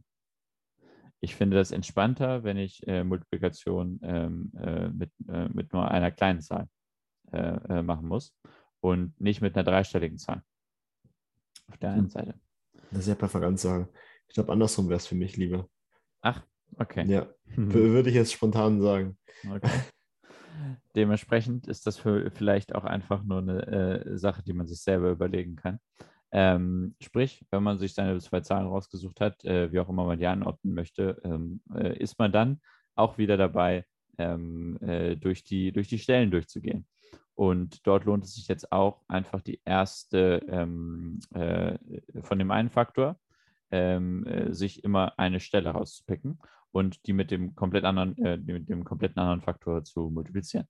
Ich finde das entspannter, wenn ich äh, Multiplikation ähm, äh, mit, äh, mit nur einer kleinen Zahl äh, äh, machen muss und nicht mit einer dreistelligen Zahl. Auf der einen hm. Seite. Das ist ja Präferenzsache. Ich glaube, andersrum wäre es für mich lieber. Ach, okay. Ja, würde ich jetzt spontan sagen. Okay. Dementsprechend ist das für vielleicht auch einfach nur eine äh, Sache, die man sich selber überlegen kann. Ähm, sprich, wenn man sich seine zwei Zahlen rausgesucht hat, äh, wie auch immer man die anordnen möchte, ähm, äh, ist man dann auch wieder dabei, ähm, äh, durch, die, durch die Stellen durchzugehen. Und dort lohnt es sich jetzt auch einfach die erste ähm, äh, von dem einen Faktor, ähm, äh, sich immer eine Stelle rauszupicken und die mit dem komplett anderen, äh, mit dem kompletten anderen Faktor zu multiplizieren.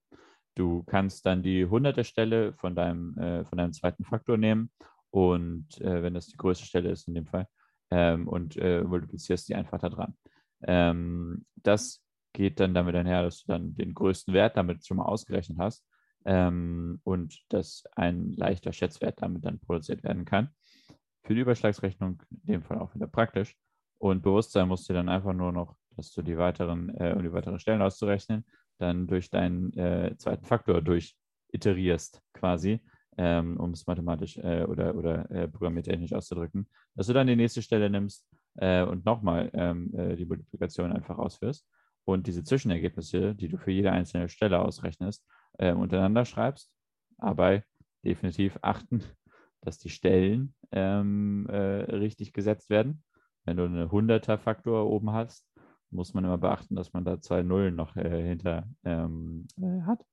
Du kannst dann die hunderte Stelle von deinem, äh, von deinem zweiten Faktor nehmen und äh, wenn das die größte Stelle ist in dem Fall ähm, und äh, multiplizierst die einfach da dran. Ähm, das geht dann damit einher, dass du dann den größten Wert damit schon mal ausgerechnet hast ähm, und dass ein leichter Schätzwert damit dann produziert werden kann. Für die Überschlagsrechnung in dem Fall auch wieder praktisch. Und Bewusstsein musst du dann einfach nur noch dass du die weiteren, äh, um die weiteren Stellen auszurechnen, dann durch deinen äh, zweiten Faktor durch iterierst quasi, ähm, um es mathematisch äh, oder, oder äh, programmiertechnisch auszudrücken, dass du dann die nächste Stelle nimmst äh, und nochmal ähm, äh, die Multiplikation einfach ausführst und diese Zwischenergebnisse, die du für jede einzelne Stelle ausrechnest, äh, untereinander schreibst, aber definitiv achten, dass die Stellen ähm, richtig gesetzt werden. Wenn du einen 100er Faktor oben hast, muss man immer beachten, dass man da zwei Nullen noch äh, hinter ähm, äh, hat.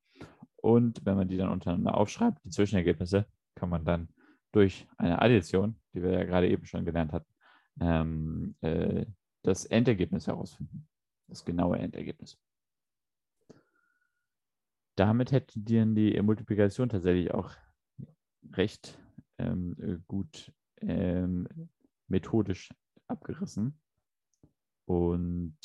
Und wenn man die dann untereinander aufschreibt, die Zwischenergebnisse, kann man dann durch eine Addition, die wir ja gerade eben schon gelernt hatten, ähm, äh, das Endergebnis herausfinden. Das genaue Endergebnis. Damit hätte dir die Multiplikation tatsächlich auch recht ähm, gut ähm, methodisch abgerissen und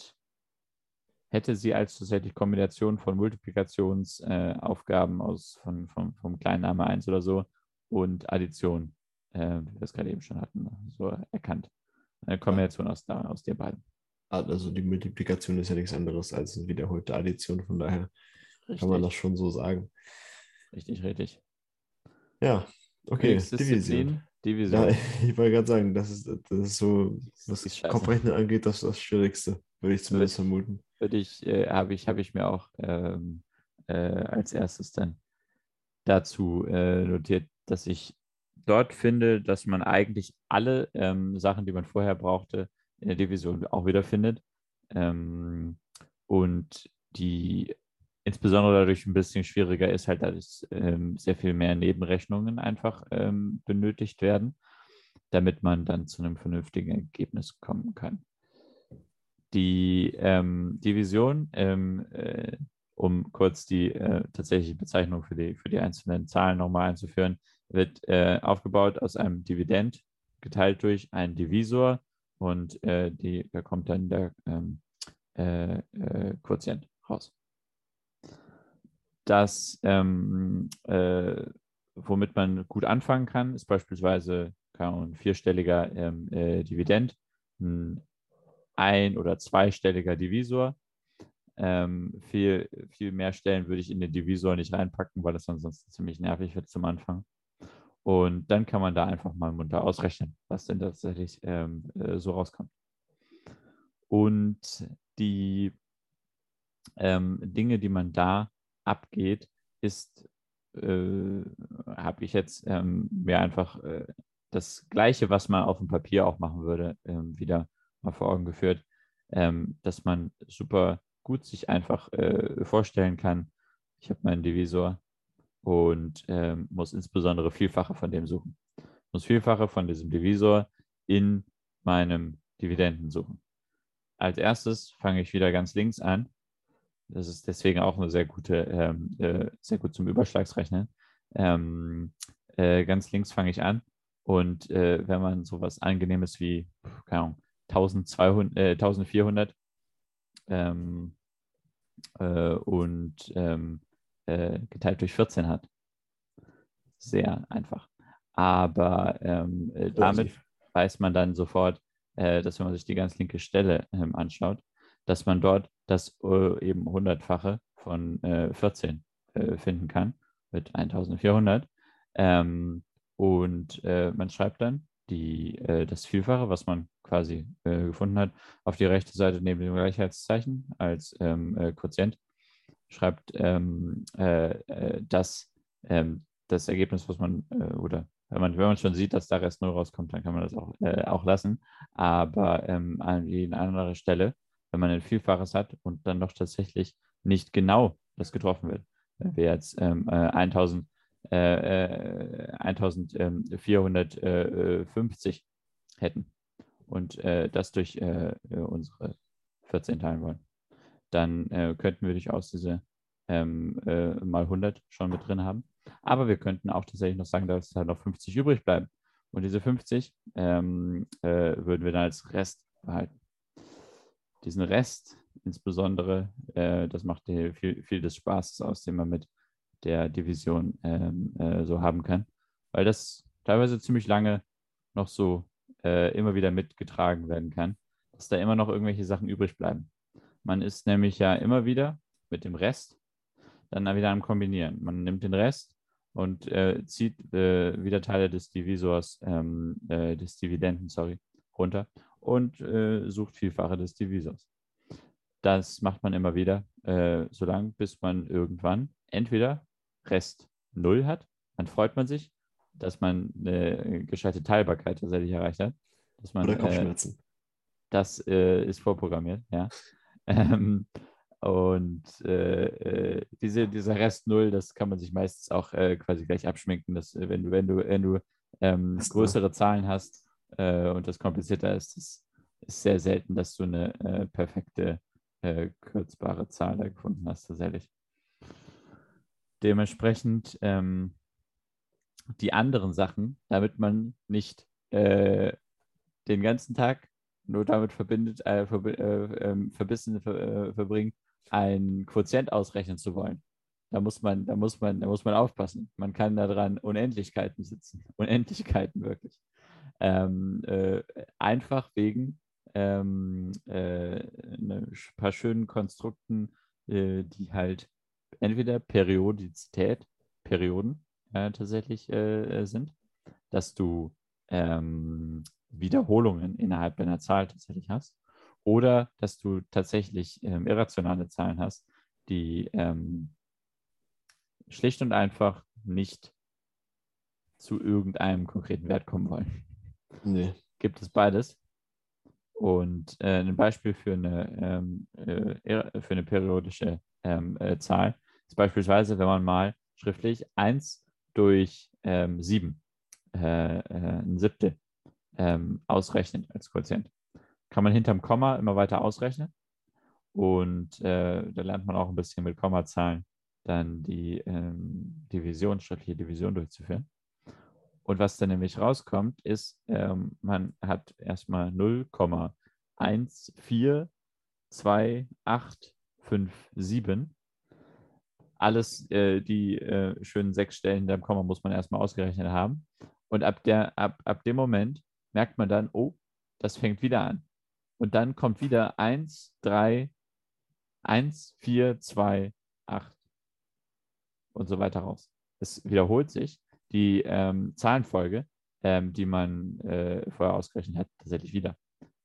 hätte sie als tatsächlich Kombination von Multiplikationsaufgaben äh, aus von, von, vom kleinen Name 1 oder so und Addition, äh, wie wir es gerade eben schon hatten, so erkannt. Eine Kombination aus, aus den beiden. Also die Multiplikation ist ja nichts anderes als eine wiederholte Addition, von daher richtig. kann man das schon so sagen. Richtig, richtig. Ja, okay. Division. Division. Ja, ich wollte gerade sagen, das ist, das ist so, was das Kopfrechnen angeht, das ist das Schwierigste, würde ich zumindest vermuten. Würde ich, äh, habe ich, hab ich mir auch ähm, äh, als erstes dann dazu äh, notiert, dass ich dort finde, dass man eigentlich alle ähm, Sachen, die man vorher brauchte, in der Division auch wiederfindet. Ähm, und die insbesondere dadurch ein bisschen schwieriger ist halt, dass ähm, sehr viel mehr Nebenrechnungen einfach ähm, benötigt werden, damit man dann zu einem vernünftigen Ergebnis kommen kann. Die ähm, Division, ähm, äh, um kurz die äh, tatsächliche Bezeichnung für die, für die einzelnen Zahlen nochmal einzuführen, wird äh, aufgebaut aus einem Dividend geteilt durch einen Divisor und äh, die, da kommt dann der ähm, äh, äh, Quotient raus. Das, ähm, äh, womit man gut anfangen kann, ist beispielsweise ein vierstelliger ähm, äh, Dividend, ein ein- oder zweistelliger Divisor. Ähm, viel, viel mehr Stellen würde ich in den Divisor nicht reinpacken, weil das sonst ziemlich nervig wird zum Anfang. Und dann kann man da einfach mal munter ausrechnen, was denn tatsächlich ähm, äh, so rauskommt. Und die ähm, Dinge, die man da abgeht, ist, äh, habe ich jetzt ähm, mir einfach äh, das Gleiche, was man auf dem Papier auch machen würde, ähm, wieder mal vor Augen geführt, ähm, dass man super gut sich einfach äh, vorstellen kann, ich habe meinen Divisor und ähm, muss insbesondere Vielfache von dem suchen. Muss Vielfache von diesem Divisor in meinem Dividenden suchen. Als erstes fange ich wieder ganz links an. Das ist deswegen auch eine sehr gute, ähm, äh, sehr gut zum Überschlagsrechnen. Ähm, äh, ganz links fange ich an und äh, wenn man sowas Angenehmes wie, keine Ahnung, 1200, äh, 1400 ähm, äh, und ähm, äh, geteilt durch 14 hat. Sehr einfach. Aber ähm, äh, damit weiß man dann sofort, äh, dass wenn man sich die ganz linke Stelle ähm, anschaut, dass man dort das äh, eben hundertfache von 14 finden kann mit 1400. Ähm, und man schreibt dann die, das Vielfache, was man quasi äh, gefunden hat, auf die rechte Seite neben dem Gleichheitszeichen als ähm, äh, Quotient schreibt ähm, äh, äh das, ähm, das Ergebnis, was man, äh, oder wenn man, wenn man schon sieht, dass da Rest 0 rauskommt, dann kann man das auch, äh, auch lassen. Aber ähm, an die anderer Stelle, wenn man ein Vielfaches hat und dann doch tatsächlich nicht genau das getroffen wird, wenn wir jetzt ähm, 1000 äh, 1450 hätten, und äh, das durch äh, äh unsere 14 teilen wollen, dann äh, könnten wir durchaus diese ähm, äh, mal 100 schon mit drin haben. Aber wir könnten auch tatsächlich noch sagen, dass da noch 50 übrig bleiben. Und diese 50 ähm, äh, würden wir dann als Rest behalten. Diesen Rest, insbesondere, das macht viel, viel des Spaßes aus, den man mit der Division ähm, so haben kann, weil das teilweise ziemlich lange noch so äh, immer wieder mitgetragen werden kann, dass da immer noch irgendwelche Sachen übrig bleiben. Man ist nämlich ja immer wieder mit dem Rest dann wieder am Kombinieren. Man nimmt den Rest und äh, zieht äh, wieder Teile des Divisors, ähm, äh, des Dividenden, sorry, runter und äh, sucht Vielfache des Divisors. Das macht man immer wieder, äh, so lange, bis man irgendwann entweder Rest 0 hat, dann freut man sich, dass man eine gescheite Teilbarkeit tatsächlich erreicht hat. Dass man, Oder Kopfschmerzen. Äh, das äh, ist vorprogrammiert, ja. Ähm, und äh, äh, diese, dieser Rest Null, das kann man sich meistens auch äh, quasi gleich abschminken, dass äh, wenn du, wenn du, wenn du ähm, größere Zahlen hast und das komplizierter ist, das ist sehr selten, dass du eine perfekte kürzbare Zahl da gefunden hast, tatsächlich. Dementsprechend ähm, die anderen Sachen, damit man nicht äh, den ganzen Tag nur damit verbindet, äh, ver äh, ähm, verbissen ver äh, verbringt, ein Quotient ausrechnen zu wollen. Da muss man, da muss man, da muss man aufpassen. Man kann daran Unendlichkeiten sitzen. Unendlichkeiten wirklich. Ähm, äh, einfach wegen ähm, äh, ein paar schönen Konstrukten, die halt entweder Periodizität, Perioden äh, tatsächlich äh, sind, dass du ähm, Wiederholungen innerhalb deiner Zahl tatsächlich hast oder dass du tatsächlich ähm, irrationale Zahlen hast, die ähm, schlicht und einfach nicht zu irgendeinem konkreten Wert kommen wollen. Nee. Gibt es beides. Und äh, ein Beispiel für eine, ähm, äh, für eine periodische ähm, äh, Zahl ist beispielsweise, wenn man mal schriftlich 1 durch ähm, 7, äh, äh, ein Siebtel, ähm, ausrechnet als Quotient. Kann man hinterm Komma immer weiter ausrechnen. Und äh, da lernt man auch ein bisschen mit Kommazahlen dann die ähm, Division, schriftliche Division durchzuführen. Und was dann nämlich rauskommt, ist, ähm, man hat erstmal 0,14 2, 8, 5, 7. Alles, äh, die äh, schönen sechs Stellen in dem Komma muss man erstmal ausgerechnet haben. Und ab, der, ab, ab dem Moment merkt man dann, oh, das fängt wieder an. Und dann kommt wieder 1, 3, 1, 4, 2, 8 und so weiter raus. Es wiederholt sich die ähm, Zahlenfolge, ähm, die man äh, vorher ausgerechnet hat, tatsächlich wieder.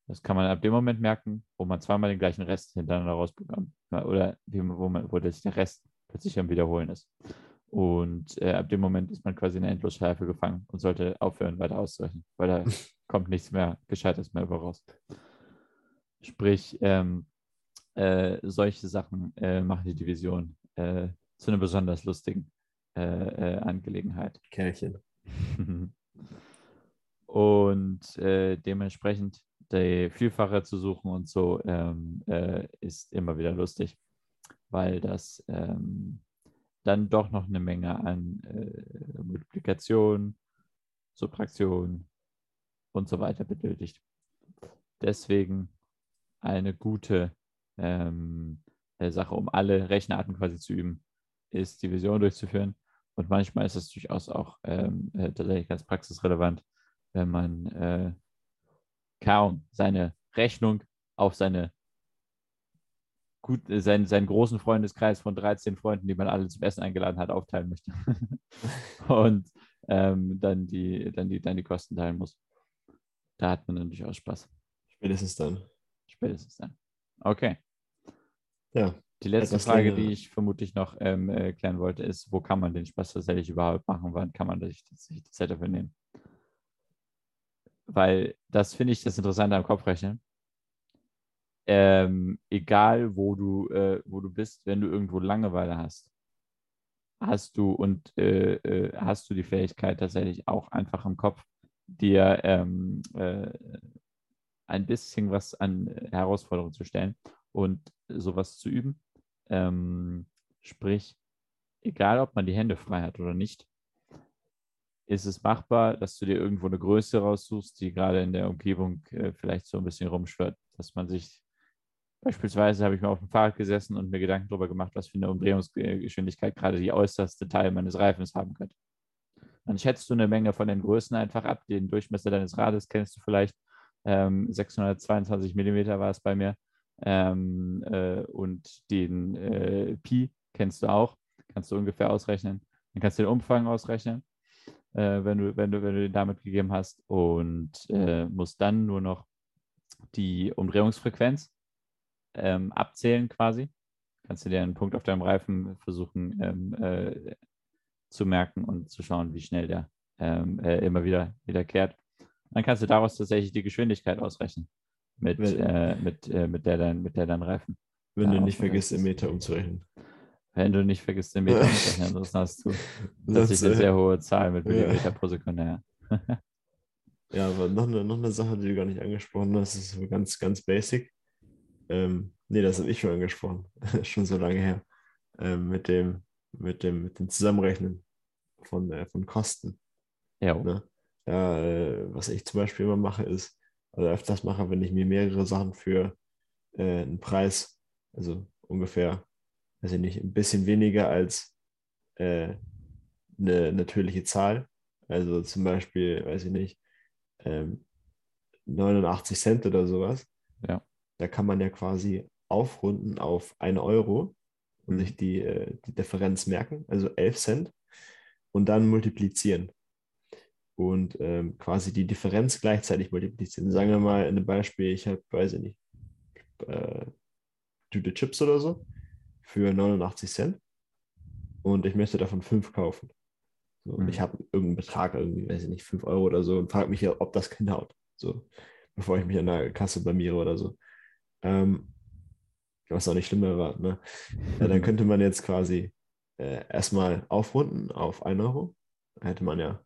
Das kann man ab dem Moment merken, wo man zweimal den gleichen Rest hintereinander rausbekommt. Oder wo, man, wo das der Rest plötzlich am Wiederholen ist. Und äh, ab dem Moment ist man quasi in der Endlosschleife gefangen und sollte aufhören, weiter auszurechnen, weil da kommt nichts mehr Gescheites mehr über raus. Sprich, ähm, äh, solche Sachen äh, machen die Division äh, zu einer besonders lustigen äh, äh, Angelegenheit. Kerlchen. und dementsprechend die Vielfache zu suchen und so ähm, ist immer wieder lustig, weil das ähm, dann doch noch eine Menge an äh, Multiplikation, Subtraktion und so weiter benötigt. Deswegen eine gute ähm, äh, Sache, um alle Rechenarten quasi zu üben, ist Division durchzuführen. Und manchmal ist es durchaus auch ähm, äh, tatsächlich ganz praxisrelevant, wenn man äh, kaum seine Rechnung auf seine gut, äh, seinen, seinen großen Freundeskreis von 13 Freunden, die man alle zum Essen eingeladen hat, aufteilen möchte. und ähm, dann, die, dann, die, dann die Kosten teilen muss. Da hat man dann durchaus Spaß. Spätestens dann. Spätestens dann. Okay. Ja. Die letzte Frage, länger. die ich vermutlich noch ähm, äh, klären wollte, ist, wo kann man den Spaß tatsächlich überhaupt machen? Wann kann man sich die Zeit dafür nehmen? Weil das finde ich das Interessante am Kopfrechnen ähm, egal wo du, äh, wo du bist, wenn du irgendwo Langeweile hast, hast du und äh, äh, hast du die Fähigkeit tatsächlich auch einfach im Kopf dir ähm, äh, ein bisschen was an Herausforderungen zu stellen und sowas zu üben. Ähm, sprich, egal ob man die Hände frei hat oder nicht, ist es machbar, dass du dir irgendwo eine Größe raussuchst, die gerade in der Umgebung äh, vielleicht so ein bisschen rumschwirrt, dass man sich Beispielsweise habe ich mal auf dem Fahrrad gesessen und mir Gedanken darüber gemacht, was für eine Umdrehungsgeschwindigkeit gerade die äußerste Teil meines Reifens haben könnte. Dann schätzt du eine Menge von den Größen einfach ab. Den Durchmesser deines Rades kennst du vielleicht. Ähm, 622 Millimeter war es bei mir. Ähm, äh, und den äh, Pi kennst du auch. Kannst du ungefähr ausrechnen. Dann kannst du den Umfang ausrechnen, äh, wenn, du, wenn, du, wenn du den damit gegeben hast. Und äh, musst dann nur noch die Umdrehungsfrequenz ähm, abzählen quasi. Kannst du dir einen Punkt auf deinem Reifen versuchen ähm, äh, zu merken und zu schauen, wie schnell der ähm, äh, immer wieder wiederkehrt. Dann kannst du daraus tatsächlich die Geschwindigkeit ausrechnen, mit, äh, mit, äh, mit, der, dein, mit der dein Reifen. Wenn du nicht vergisst, im Meter umzurechnen. Wenn du nicht vergisst, im Meter umzurechnen, sonst hast du tatsächlich eine sehr hohe Zahl mit Millimeter ja. pro Sekunde. Ja. ja, aber noch eine, noch eine Sache, die du gar nicht angesprochen hast, ist ganz, ganz basic. Ähm, nee, das habe ich schon angesprochen, schon so lange her. Ähm, mit, dem, mit, dem, mit dem Zusammenrechnen von, äh, von Kosten. Ja. Ne? ja äh, was ich zum Beispiel immer mache, ist, also öfters mache, wenn ich mir mehrere Sachen für äh, einen Preis, also ungefähr, weiß ich nicht, ein bisschen weniger als äh, eine natürliche Zahl, also zum Beispiel, weiß ich nicht, ähm, 89 Cent oder sowas, ja da kann man ja quasi aufrunden auf 1 Euro und sich die, äh, die Differenz merken, also 11 Cent, und dann multiplizieren. Und ähm, quasi die Differenz gleichzeitig multiplizieren. Sagen wir mal in einem Beispiel, ich habe, weiß ich nicht, äh, Tüte Chips oder so für 89 Cent und ich möchte davon 5 kaufen. So, und mhm. ich habe irgendeinen Betrag, irgendwie, weiß ich nicht, 5 Euro oder so und frage mich ja, ob das hinhaut. So, bevor ich mich an der Kasse blamiere oder so. Ähm, was auch nicht schlimm war. Ne? Ja, dann könnte man jetzt quasi äh, erstmal aufrunden auf 1 Euro. Da hätte man ja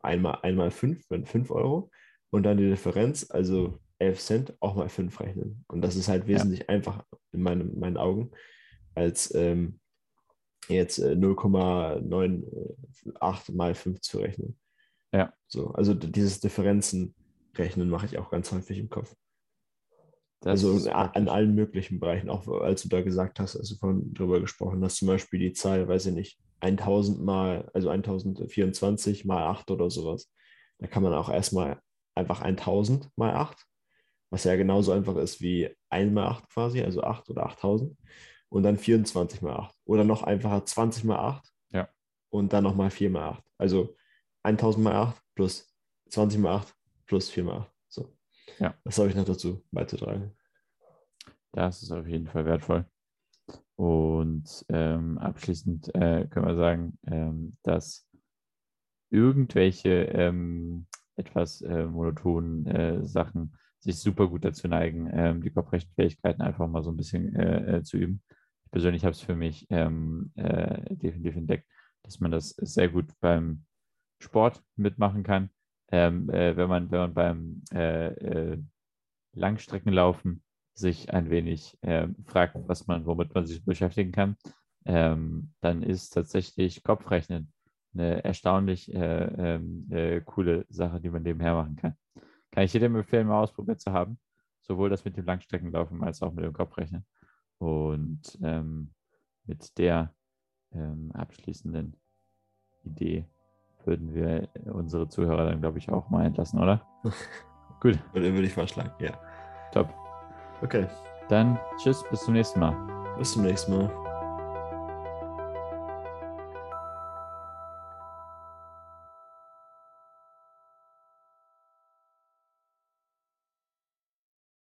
einmal, einmal 5, wenn 5 Euro. Und dann die Differenz, also 11 Cent, auch mal 5 rechnen. Und das ist halt wesentlich ja. einfacher in meinen, meinen Augen, als ähm, jetzt äh, 0,98 mal 5 zu rechnen. Ja. So, also dieses Differenzen rechnen mache ich auch ganz häufig im Kopf. Also an allen möglichen Bereichen, auch als du da gesagt hast, als du von drüber gesprochen hast, zum Beispiel die Zahl, weiß ich nicht, 1000 mal, also 1024 mal 8 oder sowas. Da kann man auch erstmal einfach 1000 mal 8, was ja genauso einfach ist wie 1 mal 8 quasi, also 8 oder 8000. Und dann 24 mal 8. Oder noch einfacher 20 mal 8. Ja. Und dann nochmal 4 mal 8. Also 1000 mal 8 plus 20 mal 8 plus 4 mal 8. Ja. Das habe ich noch dazu beizutragen. Das ist auf jeden Fall wertvoll. Und ähm, abschließend äh, können wir sagen, ähm, dass irgendwelche ähm, etwas äh, monotonen äh, Sachen sich super gut dazu neigen, ähm, die Kopfrechenfähigkeiten einfach mal so ein bisschen äh, äh, zu üben. Ich persönlich habe es für mich ähm, äh, definitiv entdeckt, dass man das sehr gut beim Sport mitmachen kann. Ähm, wenn, man, wenn man beim Langstreckenlaufen sich ein wenig äh, fragt, was man, womit man sich beschäftigen kann, ähm, dann ist tatsächlich Kopfrechnen eine erstaunlich äh, ähm, äh, coole Sache, die man nebenher machen kann. Kann ich jedem empfehlen, mal ausprobiert zu haben. Sowohl das mit dem Langstreckenlaufen als auch mit dem Kopfrechnen. Und ähm, mit der ähm, abschließenden Idee würden wir unsere Zuhörer dann, glaube ich, auch mal entlassen, oder? Gut. Würde ich vorschlagen, ja. Top. Okay. Dann tschüss, bis zum nächsten Mal. Bis zum nächsten Mal.